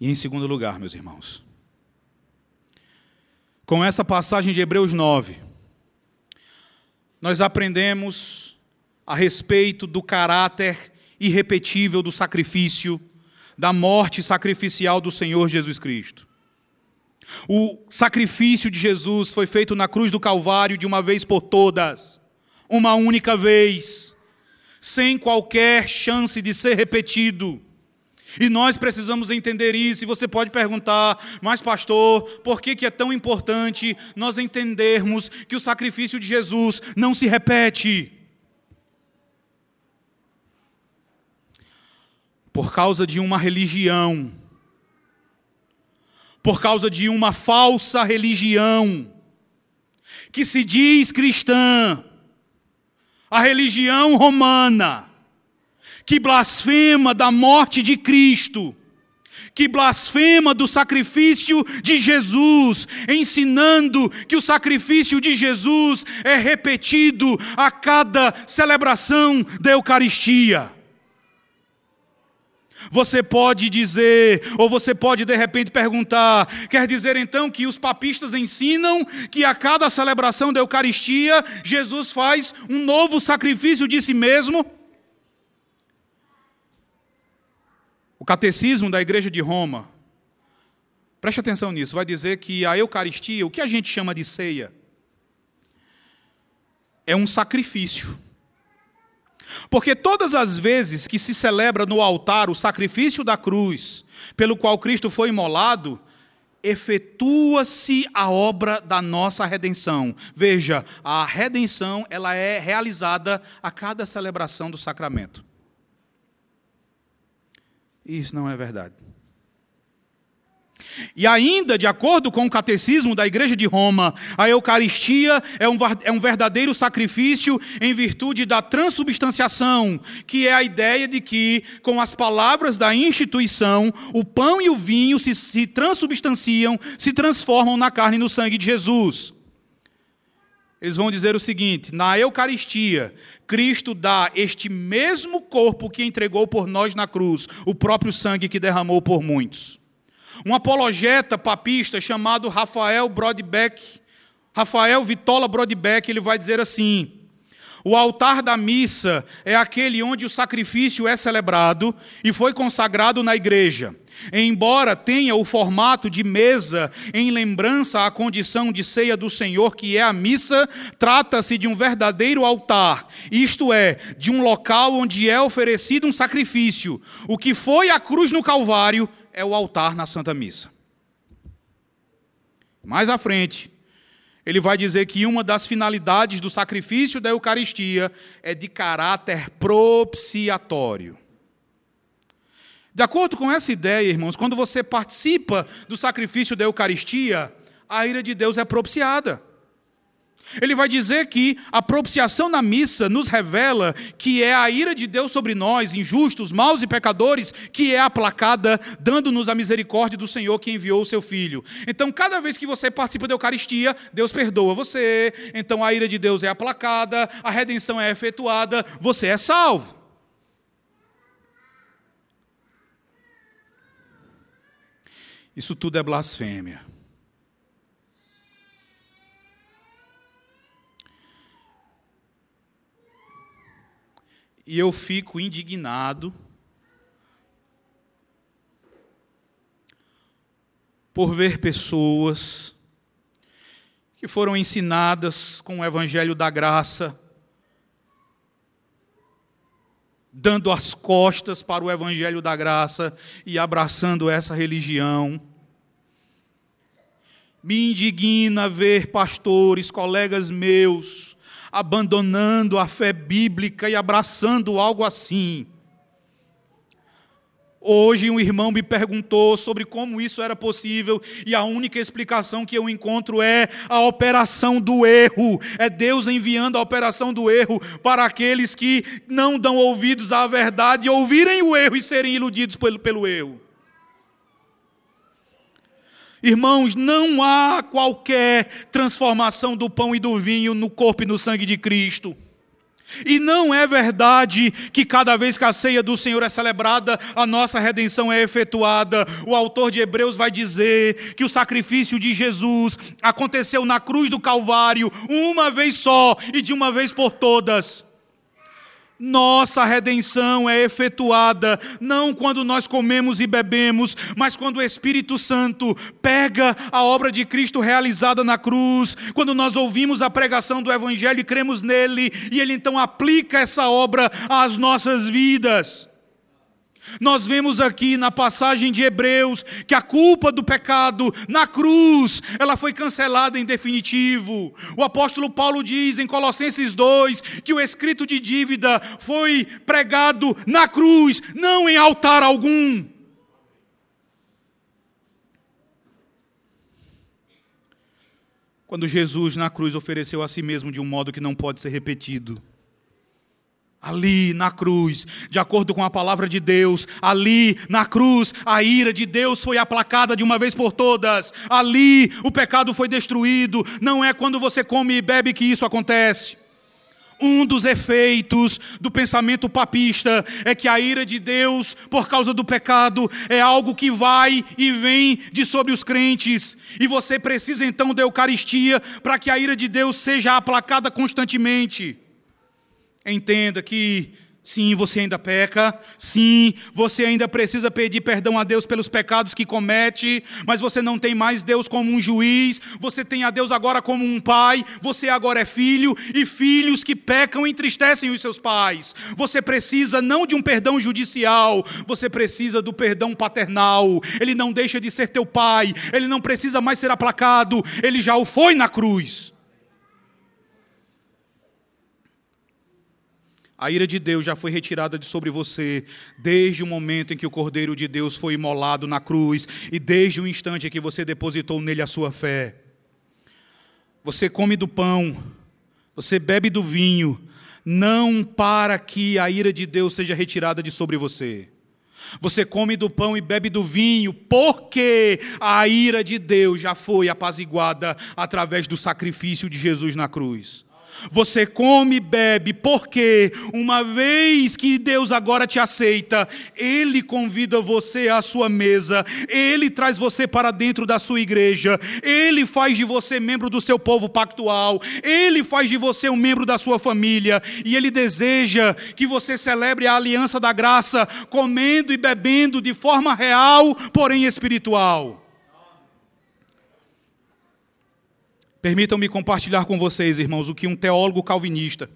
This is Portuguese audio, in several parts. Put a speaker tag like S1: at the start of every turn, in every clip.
S1: E em segundo lugar, meus irmãos, com essa passagem de Hebreus 9, nós aprendemos a respeito do caráter irrepetível do sacrifício, da morte sacrificial do Senhor Jesus Cristo. O sacrifício de Jesus foi feito na cruz do Calvário de uma vez por todas, uma única vez, sem qualquer chance de ser repetido. E nós precisamos entender isso. E você pode perguntar, mas pastor, por que, que é tão importante nós entendermos que o sacrifício de Jesus não se repete? Por causa de uma religião, por causa de uma falsa religião, que se diz cristã, a religião romana que blasfema da morte de Cristo, que blasfema do sacrifício de Jesus, ensinando que o sacrifício de Jesus é repetido a cada celebração da Eucaristia. Você pode dizer, ou você pode de repente perguntar: quer dizer então que os papistas ensinam que a cada celebração da Eucaristia Jesus faz um novo sacrifício de si mesmo? O catecismo da Igreja de Roma, preste atenção nisso, vai dizer que a Eucaristia, o que a gente chama de ceia, é um sacrifício. Porque todas as vezes que se celebra no altar o sacrifício da cruz, pelo qual Cristo foi imolado, efetua-se a obra da nossa redenção. Veja, a redenção ela é realizada a cada celebração do sacramento. Isso não é verdade. E ainda, de acordo com o catecismo da Igreja de Roma, a Eucaristia é um, é um verdadeiro sacrifício em virtude da transubstanciação, que é a ideia de que, com as palavras da instituição, o pão e o vinho se, se transubstanciam, se transformam na carne e no sangue de Jesus. Eles vão dizer o seguinte: na Eucaristia, Cristo dá este mesmo corpo que entregou por nós na cruz, o próprio sangue que derramou por muitos. Um apologeta papista chamado Rafael Brodbeck, Rafael Vitola Brodbeck, ele vai dizer assim: o altar da missa é aquele onde o sacrifício é celebrado e foi consagrado na igreja. Embora tenha o formato de mesa em lembrança à condição de ceia do Senhor, que é a missa, trata-se de um verdadeiro altar, isto é, de um local onde é oferecido um sacrifício. O que foi a cruz no Calvário é o altar na Santa Missa. Mais à frente, ele vai dizer que uma das finalidades do sacrifício da Eucaristia é de caráter propiciatório. De acordo com essa ideia, irmãos, quando você participa do sacrifício da Eucaristia, a ira de Deus é propiciada. Ele vai dizer que a propiciação na missa nos revela que é a ira de Deus sobre nós, injustos, maus e pecadores, que é aplacada, dando-nos a misericórdia do Senhor que enviou o seu Filho. Então, cada vez que você participa da Eucaristia, Deus perdoa você. Então, a ira de Deus é aplacada, a redenção é efetuada, você é salvo. Isso tudo é blasfêmia. E eu fico indignado por ver pessoas que foram ensinadas com o evangelho da graça, dando as costas para o evangelho da graça e abraçando essa religião. Me indigna ver pastores, colegas meus, abandonando a fé bíblica e abraçando algo assim. Hoje um irmão me perguntou sobre como isso era possível e a única explicação que eu encontro é a operação do erro. É Deus enviando a operação do erro para aqueles que não dão ouvidos à verdade, ouvirem o erro e serem iludidos pelo, pelo erro. Irmãos, não há qualquer transformação do pão e do vinho no corpo e no sangue de Cristo. E não é verdade que cada vez que a ceia do Senhor é celebrada, a nossa redenção é efetuada. O autor de Hebreus vai dizer que o sacrifício de Jesus aconteceu na cruz do Calvário uma vez só e de uma vez por todas. Nossa redenção é efetuada não quando nós comemos e bebemos, mas quando o Espírito Santo pega a obra de Cristo realizada na cruz, quando nós ouvimos a pregação do Evangelho e cremos nele, e ele então aplica essa obra às nossas vidas. Nós vemos aqui na passagem de Hebreus que a culpa do pecado na cruz, ela foi cancelada em definitivo. O apóstolo Paulo diz em Colossenses 2 que o escrito de dívida foi pregado na cruz, não em altar algum. Quando Jesus na cruz ofereceu a si mesmo de um modo que não pode ser repetido ali na cruz, de acordo com a palavra de Deus, ali na cruz, a ira de Deus foi aplacada de uma vez por todas. Ali o pecado foi destruído. Não é quando você come e bebe que isso acontece. Um dos efeitos do pensamento papista é que a ira de Deus, por causa do pecado, é algo que vai e vem de sobre os crentes. E você precisa então da Eucaristia para que a ira de Deus seja aplacada constantemente. Entenda que sim, você ainda peca, sim, você ainda precisa pedir perdão a Deus pelos pecados que comete, mas você não tem mais Deus como um juiz, você tem a Deus agora como um pai, você agora é filho, e filhos que pecam entristecem os seus pais. Você precisa não de um perdão judicial, você precisa do perdão paternal. Ele não deixa de ser teu pai, ele não precisa mais ser aplacado, ele já o foi na cruz. A ira de Deus já foi retirada de sobre você desde o momento em que o Cordeiro de Deus foi imolado na cruz e desde o instante em que você depositou nele a sua fé. Você come do pão, você bebe do vinho, não para que a ira de Deus seja retirada de sobre você. Você come do pão e bebe do vinho, porque a ira de Deus já foi apaziguada através do sacrifício de Jesus na cruz. Você come e bebe, porque uma vez que Deus agora te aceita, Ele convida você à sua mesa, Ele traz você para dentro da sua igreja, Ele faz de você membro do seu povo pactual, Ele faz de você um membro da sua família, e Ele deseja que você celebre a aliança da graça, comendo e bebendo de forma real, porém espiritual. Permitam-me compartilhar com vocês, irmãos, o que um teólogo calvinista,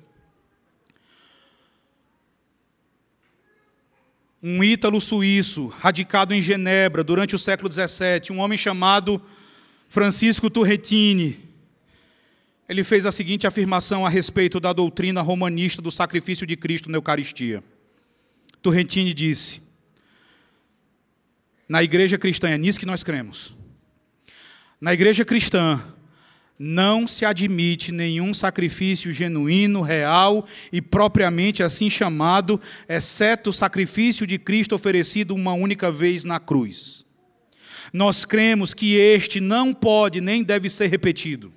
S1: um ítalo suíço, radicado em Genebra durante o século XVII, um homem chamado Francisco Turretini, ele fez a seguinte afirmação a respeito da doutrina romanista do sacrifício de Cristo na Eucaristia. Turretini disse: Na igreja cristã, é nisso que nós cremos. Na igreja cristã, não se admite nenhum sacrifício genuíno, real e propriamente assim chamado, exceto o sacrifício de Cristo oferecido uma única vez na cruz. Nós cremos que este não pode nem deve ser repetido.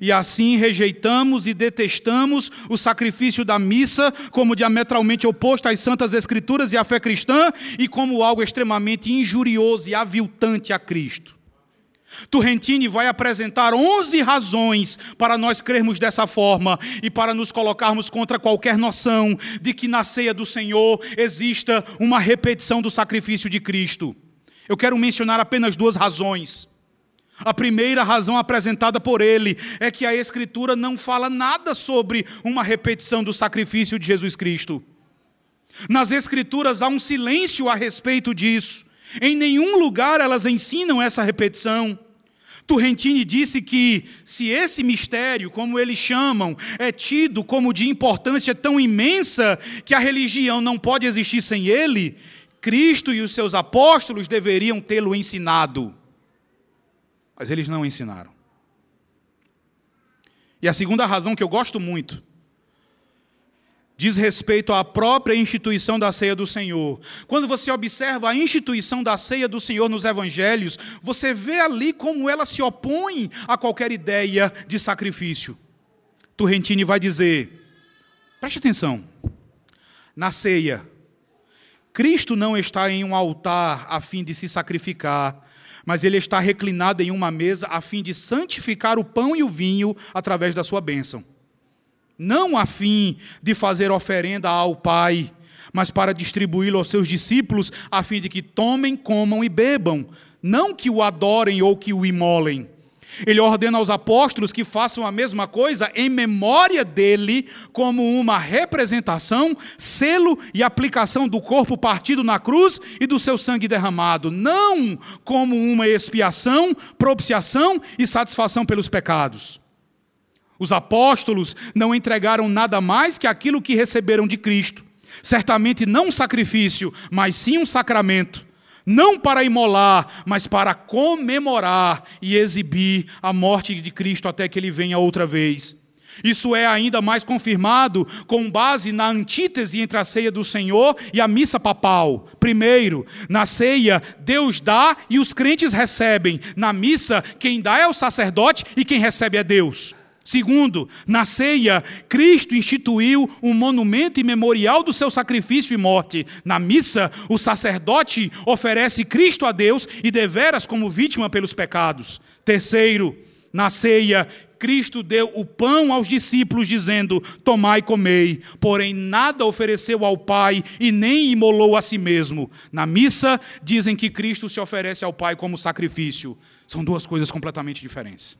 S1: E assim rejeitamos e detestamos o sacrifício da missa como diametralmente oposto às santas escrituras e à fé cristã e como algo extremamente injurioso e aviltante a Cristo. Turrentini vai apresentar 11 razões para nós crermos dessa forma e para nos colocarmos contra qualquer noção de que na ceia do Senhor exista uma repetição do sacrifício de Cristo. Eu quero mencionar apenas duas razões. A primeira razão apresentada por ele é que a Escritura não fala nada sobre uma repetição do sacrifício de Jesus Cristo. Nas Escrituras há um silêncio a respeito disso. Em nenhum lugar elas ensinam essa repetição. Turrentini disse que se esse mistério, como eles chamam, é tido como de importância tão imensa que a religião não pode existir sem ele, Cristo e os seus apóstolos deveriam tê-lo ensinado. Mas eles não ensinaram. E a segunda razão que eu gosto muito diz respeito à própria instituição da ceia do Senhor. Quando você observa a instituição da ceia do Senhor nos evangelhos, você vê ali como ela se opõe a qualquer ideia de sacrifício. Turrentini vai dizer: Preste atenção. Na ceia, Cristo não está em um altar a fim de se sacrificar, mas ele está reclinado em uma mesa a fim de santificar o pão e o vinho através da sua bênção. Não a fim de fazer oferenda ao Pai, mas para distribuí-lo aos seus discípulos, a fim de que tomem, comam e bebam, não que o adorem ou que o imolem. Ele ordena aos apóstolos que façam a mesma coisa em memória dele, como uma representação, selo e aplicação do corpo partido na cruz e do seu sangue derramado, não como uma expiação, propiciação e satisfação pelos pecados. Os apóstolos não entregaram nada mais que aquilo que receberam de Cristo. Certamente não um sacrifício, mas sim um sacramento não para imolar, mas para comemorar e exibir a morte de Cristo até que ele venha outra vez. Isso é ainda mais confirmado com base na antítese entre a ceia do Senhor e a missa papal. Primeiro, na ceia, Deus dá e os crentes recebem. Na missa, quem dá é o sacerdote e quem recebe é Deus. Segundo, na ceia, Cristo instituiu um monumento e memorial do seu sacrifício e morte. Na missa, o sacerdote oferece Cristo a Deus e deveras como vítima pelos pecados. Terceiro, na ceia, Cristo deu o pão aos discípulos, dizendo: Tomai e comei. Porém, nada ofereceu ao Pai e nem imolou a si mesmo. Na missa, dizem que Cristo se oferece ao Pai como sacrifício. São duas coisas completamente diferentes.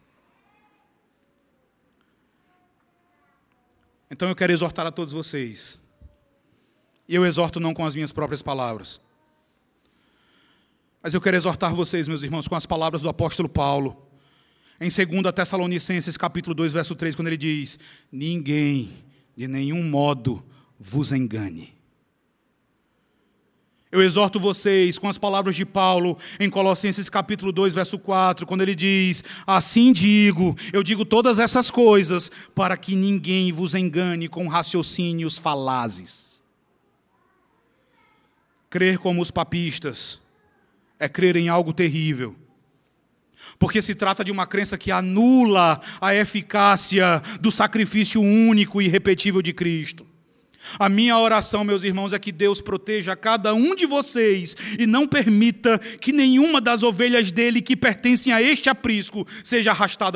S1: Então eu quero exortar a todos vocês. E eu exorto não com as minhas próprias palavras. Mas eu quero exortar vocês, meus irmãos, com as palavras do apóstolo Paulo. Em 2 Tessalonicenses, capítulo 2, verso 3, quando ele diz: Ninguém, de nenhum modo, vos engane. Eu exorto vocês com as palavras de Paulo em Colossenses capítulo 2, verso 4, quando ele diz: Assim digo, eu digo todas essas coisas para que ninguém vos engane com raciocínios falazes. Crer como os papistas é crer em algo terrível. Porque se trata de uma crença que anula a eficácia do sacrifício único e irrepetível de Cristo. A minha oração, meus irmãos, é que Deus proteja cada um de vocês e não permita que nenhuma das ovelhas dele que pertencem a este aprisco seja arrastada